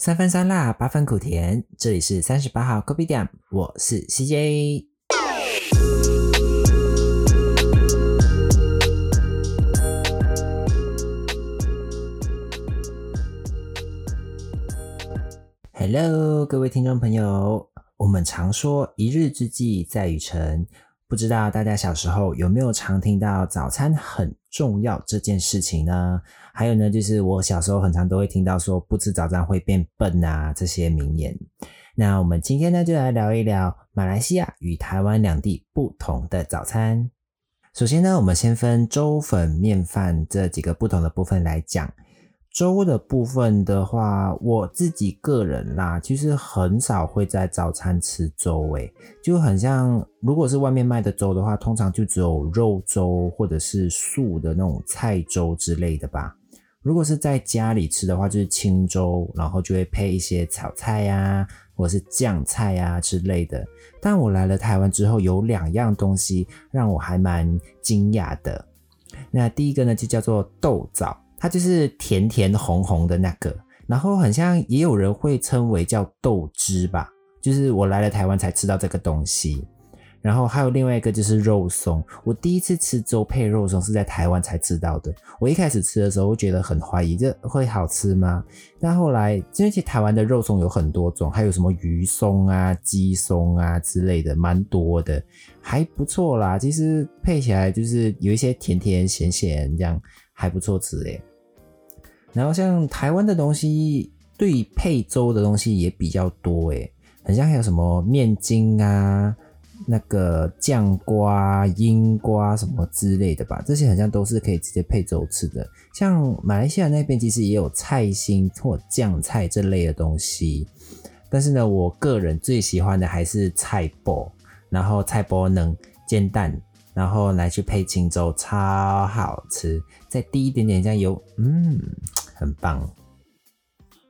三分酸辣，八分苦甜。这里是三十八号 Coffee 店，我是 CJ。Hello，各位听众朋友，我们常说一日之计在于晨，不知道大家小时候有没有常听到早餐很重要这件事情呢？还有呢，就是我小时候很常都会听到说不吃早餐会变笨啊这些名言。那我们今天呢，就来聊一聊马来西亚与台湾两地不同的早餐。首先呢，我们先分粥粉面饭这几个不同的部分来讲。粥的部分的话，我自己个人啦，其实很少会在早餐吃粥，诶，就很像如果是外面卖的粥的话，通常就只有肉粥或者是素的那种菜粥之类的吧。如果是在家里吃的话，就是清粥，然后就会配一些炒菜呀，或者是酱菜呀之类的。但我来了台湾之后，有两样东西让我还蛮惊讶的。那第一个呢，就叫做豆枣，它就是甜甜红红的那个，然后很像也有人会称为叫豆汁吧，就是我来了台湾才吃到这个东西。然后还有另外一个就是肉松，我第一次吃粥配肉松是在台湾才知道的。我一开始吃的时候会觉得很怀疑，这会好吃吗？但后来，因为其实台湾的肉松有很多种，还有什么鱼松啊、鸡松啊之类的，蛮多的，还不错啦。其实配起来就是有一些甜甜咸咸，这样还不错吃诶。然后像台湾的东西，对配粥的东西也比较多诶，很像还有什么面筋啊。那个酱瓜、樱瓜什么之类的吧，这些好像都是可以直接配粥吃的。像马来西亚那边其实也有菜心或酱菜这类的东西，但是呢，我个人最喜欢的还是菜脯，然后菜脯能煎蛋，然后来去配清粥，超好吃，再滴一点点酱油，嗯，很棒。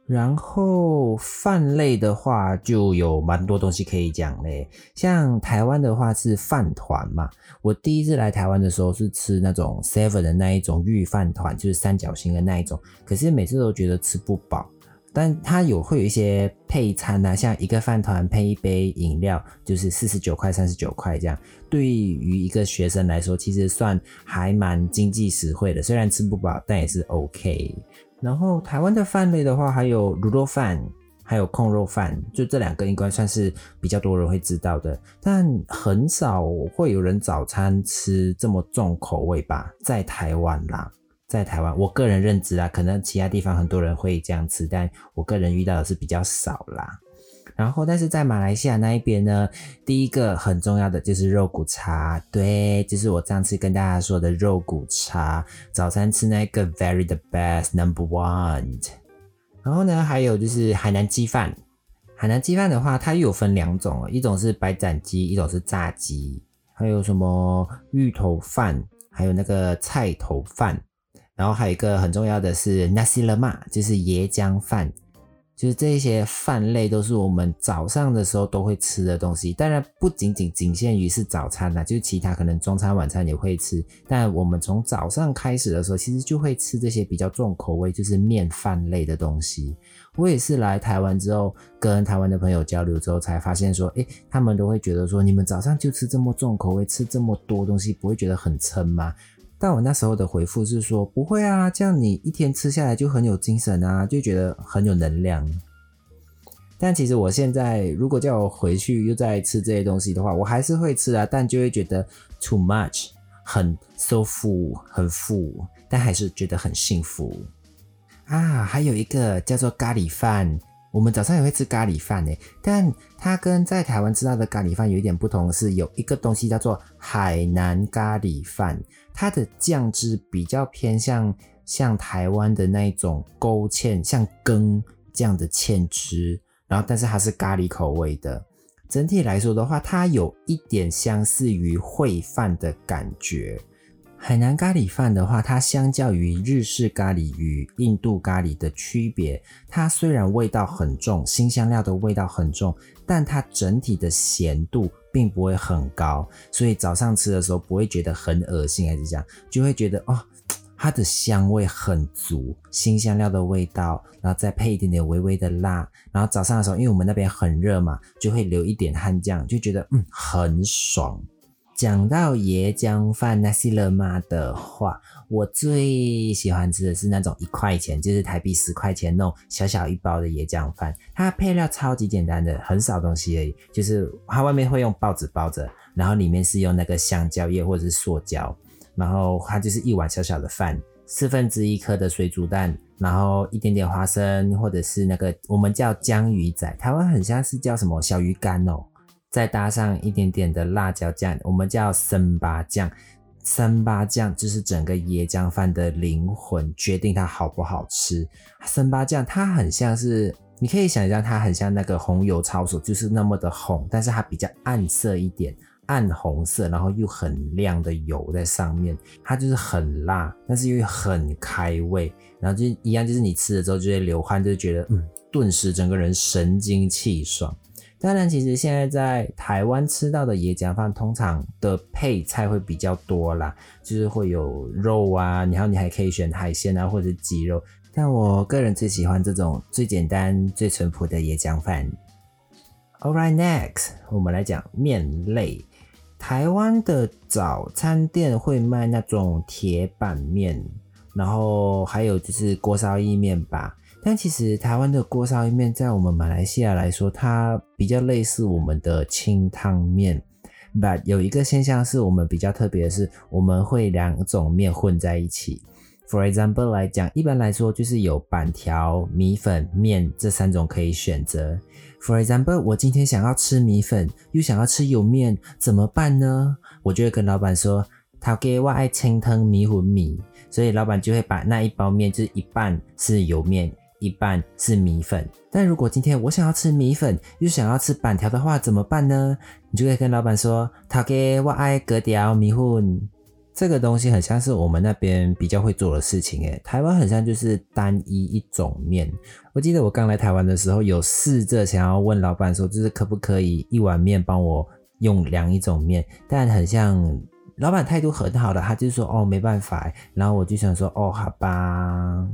然后饭类的话，就有蛮多东西可以讲嘞。像台湾的话是饭团嘛，我第一次来台湾的时候是吃那种 Seven 的那一种玉饭团，就是三角形的那一种。可是每次都觉得吃不饱，但它有会有一些配餐啊，像一个饭团配一杯饮料，就是四十九块、三十九块这样。对于一个学生来说，其实算还蛮经济实惠的。虽然吃不饱，但也是 OK。然后台湾的饭类的话，还有卤肉饭，还有控肉饭，就这两个应该算是比较多人会知道的，但很少会有人早餐吃这么重口味吧？在台湾啦，在台湾，我个人认知啊，可能其他地方很多人会这样吃，但我个人遇到的是比较少啦。然后，但是在马来西亚那一边呢，第一个很重要的就是肉骨茶，对，就是我上次跟大家说的肉骨茶，早餐吃那个 very the best number one。然后呢，还有就是海南鸡饭，海南鸡饭的话，它又有分两种，一种是白斩鸡，一种是炸鸡，还有什么芋头饭，还有那个菜头饭，然后还有一个很重要的是 nasi lemak，就是椰浆饭。就是这些饭类都是我们早上的时候都会吃的东西，当然不仅仅仅限于是早餐啦，就其他可能中餐晚餐也会吃。但我们从早上开始的时候，其实就会吃这些比较重口味，就是面饭类的东西。我也是来台湾之后，跟台湾的朋友交流之后，才发现说，诶，他们都会觉得说，你们早上就吃这么重口味，吃这么多东西，不会觉得很撑吗？但我那时候的回复是说不会啊，这样你一天吃下来就很有精神啊，就觉得很有能量。但其实我现在如果叫我回去又再吃这些东西的话，我还是会吃啊，但就会觉得 too much，很 so full，很 full，，但还是觉得很幸福啊。还有一个叫做咖喱饭。我们早上也会吃咖喱饭诶，但它跟在台湾吃到的咖喱饭有一点不同的是，有一个东西叫做海南咖喱饭，它的酱汁比较偏向像台湾的那一种勾芡，像羹这样的芡汁，然后但是它是咖喱口味的。整体来说的话，它有一点相似于烩饭的感觉。海南咖喱饭的话，它相较于日式咖喱与印度咖喱的区别，它虽然味道很重，新香料的味道很重，但它整体的咸度并不会很高，所以早上吃的时候不会觉得很恶心，还是这样，就会觉得哦，它的香味很足，新香料的味道，然后再配一点点微微的辣，然后早上的时候，因为我们那边很热嘛，就会流一点汗酱，就觉得嗯很爽。讲到椰浆饭那西勒玛的话，我最喜欢吃的是那种一块钱，就是台币十块钱那种小小一包的椰浆饭。它配料超级简单的，很少东西而已，就是它外面会用报纸包着，然后里面是用那个香蕉叶或者是塑胶，然后它就是一碗小小的饭，四分之一颗的水煮蛋，然后一点点花生或者是那个我们叫江鱼仔，台湾很像是叫什么小鱼干哦。再搭上一点点的辣椒酱，我们叫生巴酱。生巴酱就是整个椰浆饭的灵魂，决定它好不好吃。生巴酱它很像是，你可以想象它很像那个红油抄手，就是那么的红，但是它比较暗色一点，暗红色，然后又很亮的油在上面。它就是很辣，但是又很开胃，然后就一样，就是你吃了之后就会流汗，就觉得嗯，顿时整个人神清气爽。当然，其实现在在台湾吃到的椰浆饭，通常的配菜会比较多啦，就是会有肉啊，然后你还可以选海鲜啊，或者鸡肉。但我个人最喜欢这种最简单、最淳朴的椰浆饭。All right, next，我们来讲面类。台湾的早餐店会卖那种铁板面，然后还有就是锅烧意面吧。但其实台湾的锅烧意面，在我们马来西亚来说，它比较类似我们的清汤面。But 有一个现象是我们比较特别的是，我们会两种面混在一起。For example 来讲，一般来说就是有板条、米粉、面这三种可以选择。For example，我今天想要吃米粉，又想要吃油面，怎么办呢？我就会跟老板说：“他给我爱清汤米粉米。”所以老板就会把那一包面，就是一半是油面。一半是米粉，但如果今天我想要吃米粉，又想要吃板条的话，怎么办呢？你就可以跟老板说：“他给我爱格条米粉。”这个东西很像是我们那边比较会做的事情，诶，台湾很像就是单一一种面。我记得我刚来台湾的时候，有试着想要问老板说，就是可不可以一碗面帮我用两一种面，但很像老板态度很好的，他就说：“哦，没办法。”然后我就想说：“哦，好吧。”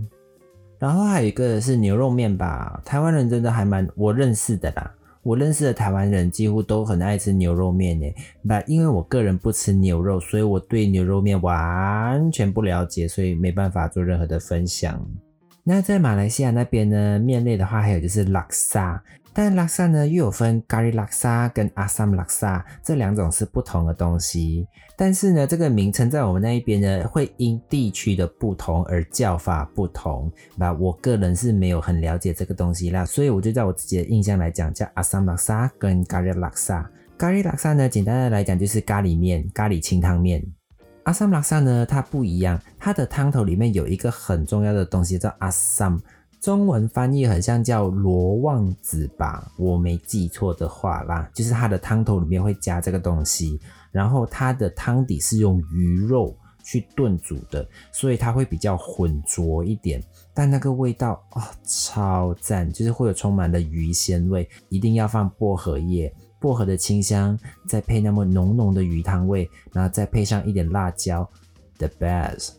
然后还有一个是牛肉面吧，台湾人真的还蛮我认识的啦，我认识的台湾人几乎都很爱吃牛肉面诶。那因为我个人不吃牛肉，所以我对牛肉面完全不了解，所以没办法做任何的分享。那在马来西亚那边呢，面类的话还有就是拉萨。但拉萨呢，又有分咖喱拉萨跟阿萨姆拉萨这两种是不同的东西。但是呢，这个名称在我们那一边呢，会因地区的不同而叫法不同。那我个人是没有很了解这个东西啦，所以我就在我自己的印象来讲，叫阿萨姆拉萨跟咖喱拉萨。咖喱拉萨呢，简单的来讲就是咖喱面、咖喱清汤面。阿萨姆拉萨呢，它不一样，它的汤头里面有一个很重要的东西叫阿萨姆。中文翻译很像叫罗望子吧，我没记错的话啦，就是它的汤头里面会加这个东西，然后它的汤底是用鱼肉去炖煮的，所以它会比较浑浊一点，但那个味道哦超赞，就是会有充满了鱼鲜味，一定要放薄荷叶，薄荷的清香，再配那么浓浓的鱼汤味，然后再配上一点辣椒，the best。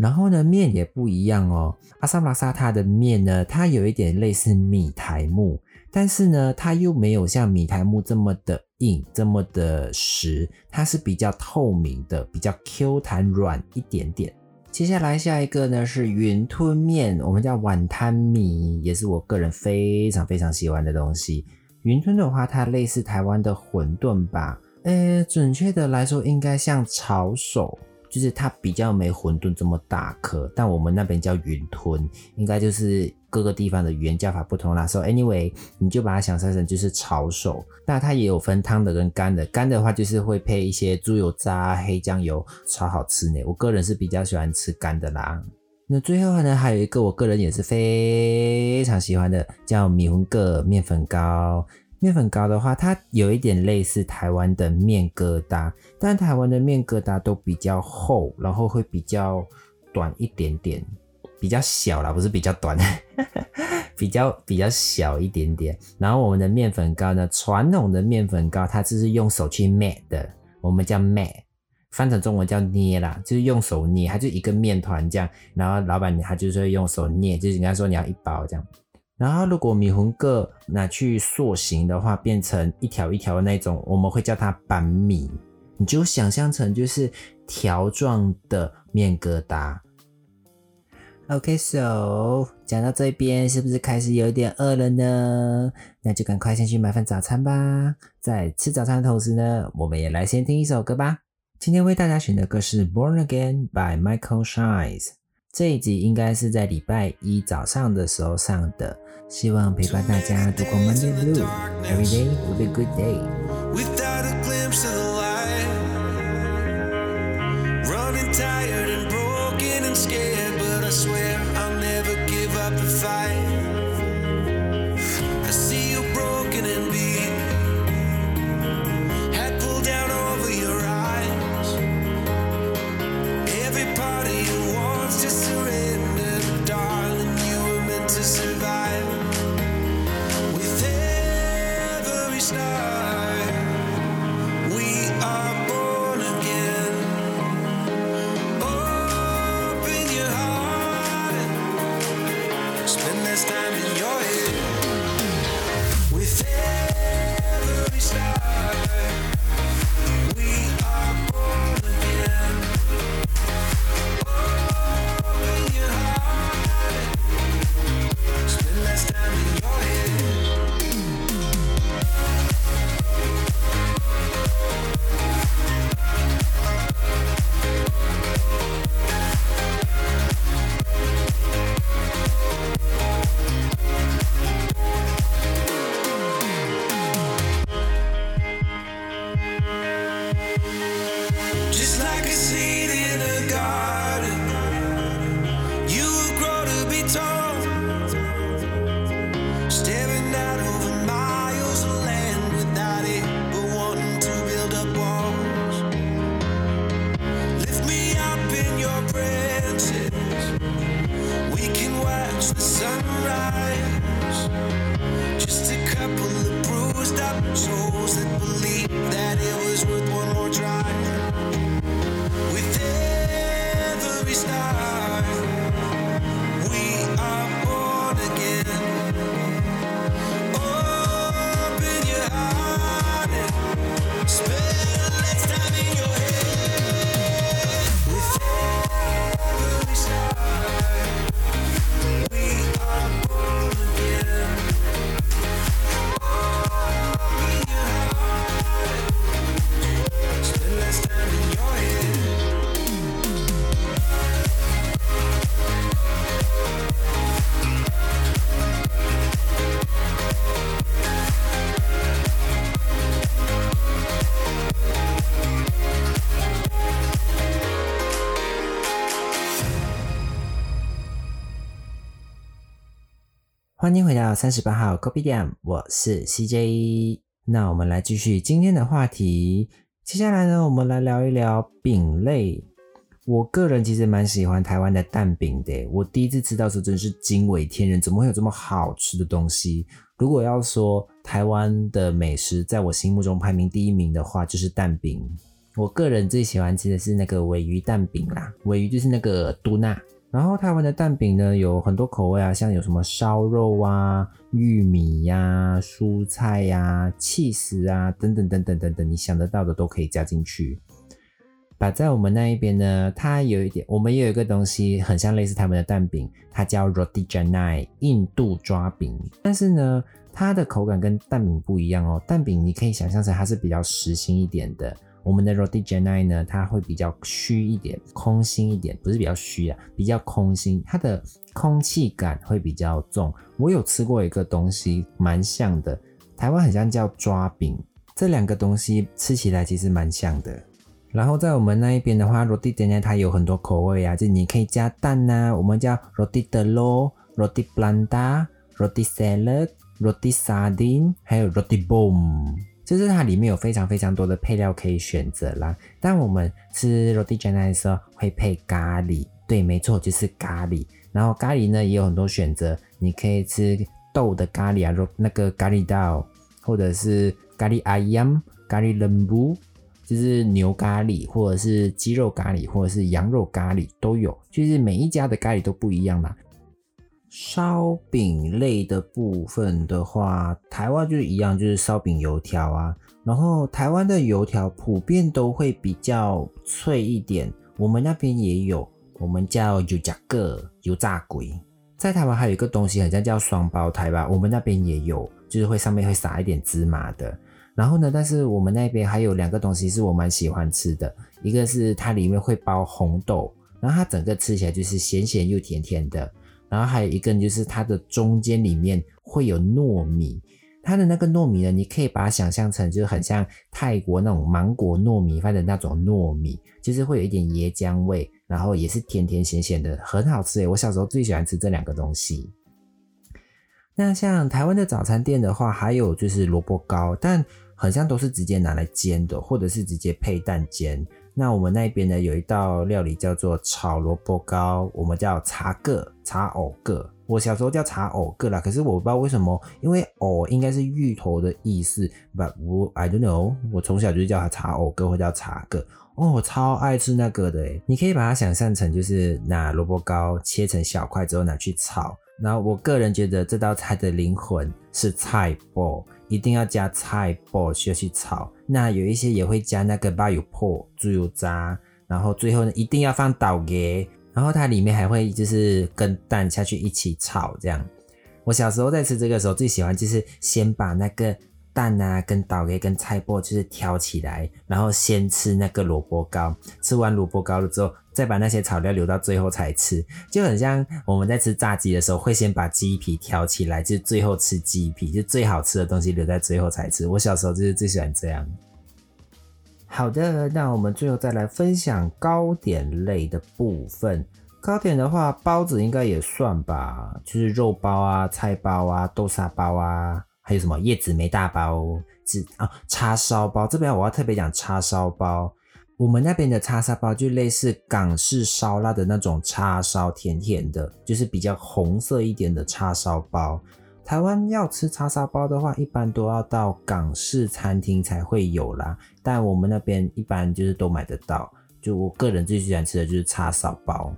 然后呢，面也不一样哦。阿萨姆拉萨它的面呢，它有一点类似米苔木，但是呢，它又没有像米苔木这么的硬，这么的实，它是比较透明的，比较 Q 弹软一点点。接下来下一个呢是云吞面，我们叫碗摊米，也是我个人非常非常喜欢的东西。云吞的话，它类似台湾的馄饨吧？呃，准确的来说，应该像炒手。就是它比较没馄饨这么大颗，但我们那边叫云吞，应该就是各个地方的语言叫法不同啦。So anyway，你就把它想象成就是炒手，那它也有分汤的跟干的，干的话就是会配一些猪油渣、黑酱油，超好吃呢。我个人是比较喜欢吃干的啦。那最后呢，还有一个我个人也是非常喜欢的，叫米粉个面粉糕。面粉糕的话，它有一点类似台湾的面疙瘩，但台湾的面疙瘩都比较厚，然后会比较短一点点，比较小啦，不是比较短，比较比较小一点点。然后我们的面粉糕呢，传统的面粉糕它就是用手去捏的，我们叫捏翻成中文叫捏啦，就是用手捏，它就一个面团这样。然后老板他就是用手捏，就是人家说你要一包这样。然后如果米粉个拿去塑形的话，变成一条一条的那种，我们会叫它板米。你就想象成就是条状的面疙瘩。OK，so 讲到这边，是不是开始有点饿了呢？那就赶快先去买份早餐吧。在吃早餐的同时呢，我们也来先听一首歌吧。今天为大家选的歌是《Born Again》by Michael Shines。这一集应该是在礼拜一早上的时候上的，希望陪伴大家度过 Monday Blue。Every day will be a good day。Without a glimpse of the light, running tired and broken and scared, but I swear I'll never give up the fight. 欢迎回到三十八号 Copy DM，我是 CJ。那我们来继续今天的话题。接下来呢，我们来聊一聊饼类。我个人其实蛮喜欢台湾的蛋饼的。我第一次吃到时真是惊为天人，怎么会有这么好吃的东西？如果要说台湾的美食，在我心目中排名第一名的话，就是蛋饼。我个人最喜欢吃的是那个尾鱼蛋饼啦，尾鱼就是那个嘟纳。然后台湾的蛋饼呢有很多口味啊，像有什么烧肉啊、玉米呀、蔬菜呀、气死啊等等等等等等，你想得到的都可以加进去。摆在我们那一边呢，它有一点，我们也有一个东西很像类似他们的蛋饼，它叫 Roti Canai 印度抓饼。但是呢，它的口感跟蛋饼不一样哦。蛋饼你可以想象成它是比较实心一点的。我们的 Roti Canai 呢，它会比较虚一点，空心一点，不是比较虚啊，比较空心，它的空气感会比较重。我有吃过一个东西，蛮像的，台湾很像叫抓饼，这两个东西吃起来其实蛮像的。然后在我们那一边的话，Roti Canai 它有很多口味啊，就你可以加蛋呐，我们叫 Roti Telur、Roti Belanda、Roti Salad、Roti Sardine，还有 Roti Bom。就是它里面有非常非常多的配料可以选择啦，但我们吃 roti canai 的时候会配咖喱，对，没错，就是咖喱。然后咖喱呢也有很多选择，你可以吃豆的咖喱啊，那个咖喱豆，或者是咖喱阿 yam、咖喱冷布，就是牛咖喱，或者是鸡肉咖喱，或者是羊肉咖喱都有，就是每一家的咖喱都不一样啦。烧饼类的部分的话，台湾就是一样，就是烧饼、油条啊。然后台湾的油条普遍都会比较脆一点，我们那边也有，我们叫油炸个油炸鬼。在台湾还有一个东西，好像叫双胞胎吧，我们那边也有，就是会上面会撒一点芝麻的。然后呢，但是我们那边还有两个东西是我蛮喜欢吃的，一个是它里面会包红豆，然后它整个吃起来就是咸咸又甜甜的。然后还有一个就是它的中间里面会有糯米，它的那个糯米呢，你可以把它想象成就是很像泰国那种芒果糯米饭的那种糯米，就是会有一点椰浆味，然后也是甜甜咸咸的，很好吃诶。我小时候最喜欢吃这两个东西。那像台湾的早餐店的话，还有就是萝卜糕，但好像都是直接拿来煎的，或者是直接配蛋煎。那我们那边呢，有一道料理叫做炒萝卜糕，我们叫茶个茶藕个。我小时候叫茶藕个啦，可是我不知道为什么，因为藕应该是芋头的意思，but 我 I don't know，我从小就叫它茶藕个或叫茶个。哦，我超爱吃那个的诶，你可以把它想象成就是拿萝卜糕切成小块之后拿去炒。然后我个人觉得这道菜的灵魂是菜脯。一定要加菜脯需要去炒，那有一些也会加那个巴油粕猪油渣，然后最后呢一定要放倒给，然后它里面还会就是跟蛋下去一起炒这样。我小时候在吃这个时候最喜欢就是先把那个。蛋啊，跟倒给跟菜脯就是挑起来，然后先吃那个萝卜糕，吃完萝卜糕了之后，再把那些草料留到最后才吃，就很像我们在吃炸鸡的时候，会先把鸡皮挑起来，就最后吃鸡皮，就最好吃的东西留在最后才吃。我小时候就是最喜欢这样。好的，那我们最后再来分享糕点类的部分。糕点的话，包子应该也算吧，就是肉包啊、菜包啊、豆沙包啊。还有什么叶子梅大包，是啊，叉烧包这边我要特别讲叉烧包。我们那边的叉烧包就类似港式烧腊的那种叉烧，甜甜的，就是比较红色一点的叉烧包。台湾要吃叉烧包的话，一般都要到港式餐厅才会有啦，但我们那边一般就是都买得到。就我个人最喜欢吃的就是叉烧包。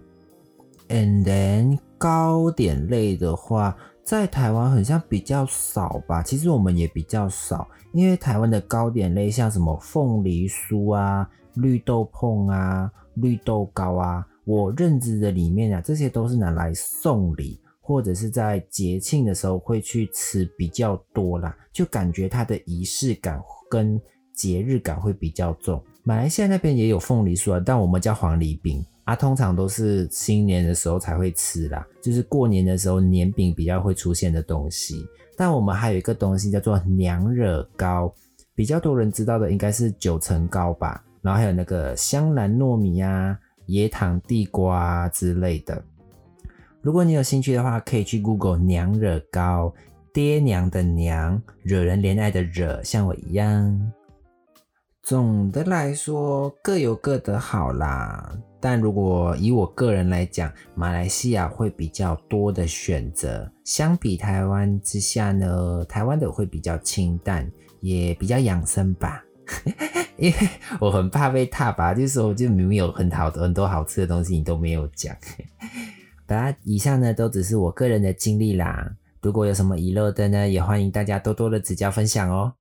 And then 糕点类的话。在台湾好像比较少吧，其实我们也比较少，因为台湾的糕点类像什么凤梨酥啊、绿豆椪啊、绿豆糕啊，我认知的里面啊，这些都是拿来送礼或者是在节庆的时候会去吃比较多啦，就感觉它的仪式感跟节日感会比较重。马来西亚那边也有凤梨酥啊，但我们叫黄梨饼。啊，通常都是新年的时候才会吃啦，就是过年的时候年饼比较会出现的东西。但我们还有一个东西叫做娘惹糕，比较多人知道的应该是九层糕吧。然后还有那个香兰糯米啊、椰糖地瓜之类的。如果你有兴趣的话，可以去 Google 娘惹糕，爹娘的娘，惹人怜爱的惹，像我一样。总的来说，各有各的好啦。但如果以我个人来讲，马来西亚会比较多的选择，相比台湾之下呢，台湾的会比较清淡，也比较养生吧。因为我很怕被踏吧，就是说，就明明有很好的很多好吃的东西，你都没有讲。家以上呢都只是我个人的经历啦。如果有什么遗漏的呢，也欢迎大家多多的指教分享哦。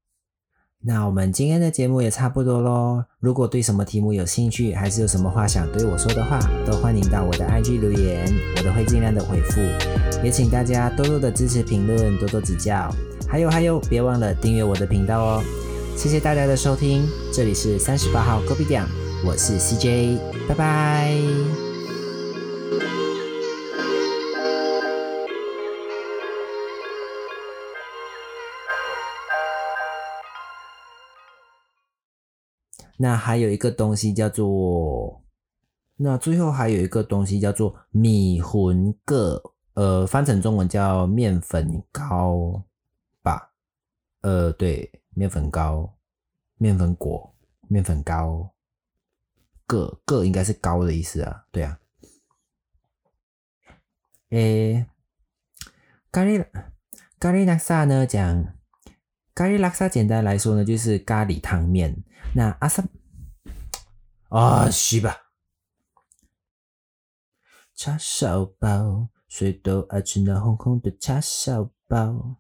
那我们今天的节目也差不多喽。如果对什么题目有兴趣，还是有什么话想对我说的话，都欢迎到我的 IG 留言，我都会尽量的回复。也请大家多多的支持、评论，多多指教。还有还有，别忘了订阅我的频道哦。谢谢大家的收听，这里是三十八号 Kopi，我是 CJ，拜拜。那还有一个东西叫做，那最后还有一个东西叫做米魂个，呃，翻成中文叫面粉糕吧，呃，对，面粉糕，面粉果，面粉糕，个个应该是高的意思啊，对啊，诶，咖喱咖喱拉萨呢讲。咖喱拉萨简单来说呢，就是咖喱汤面。那阿三，阿西吧。叉烧包，谁都爱吃那红红的叉烧包。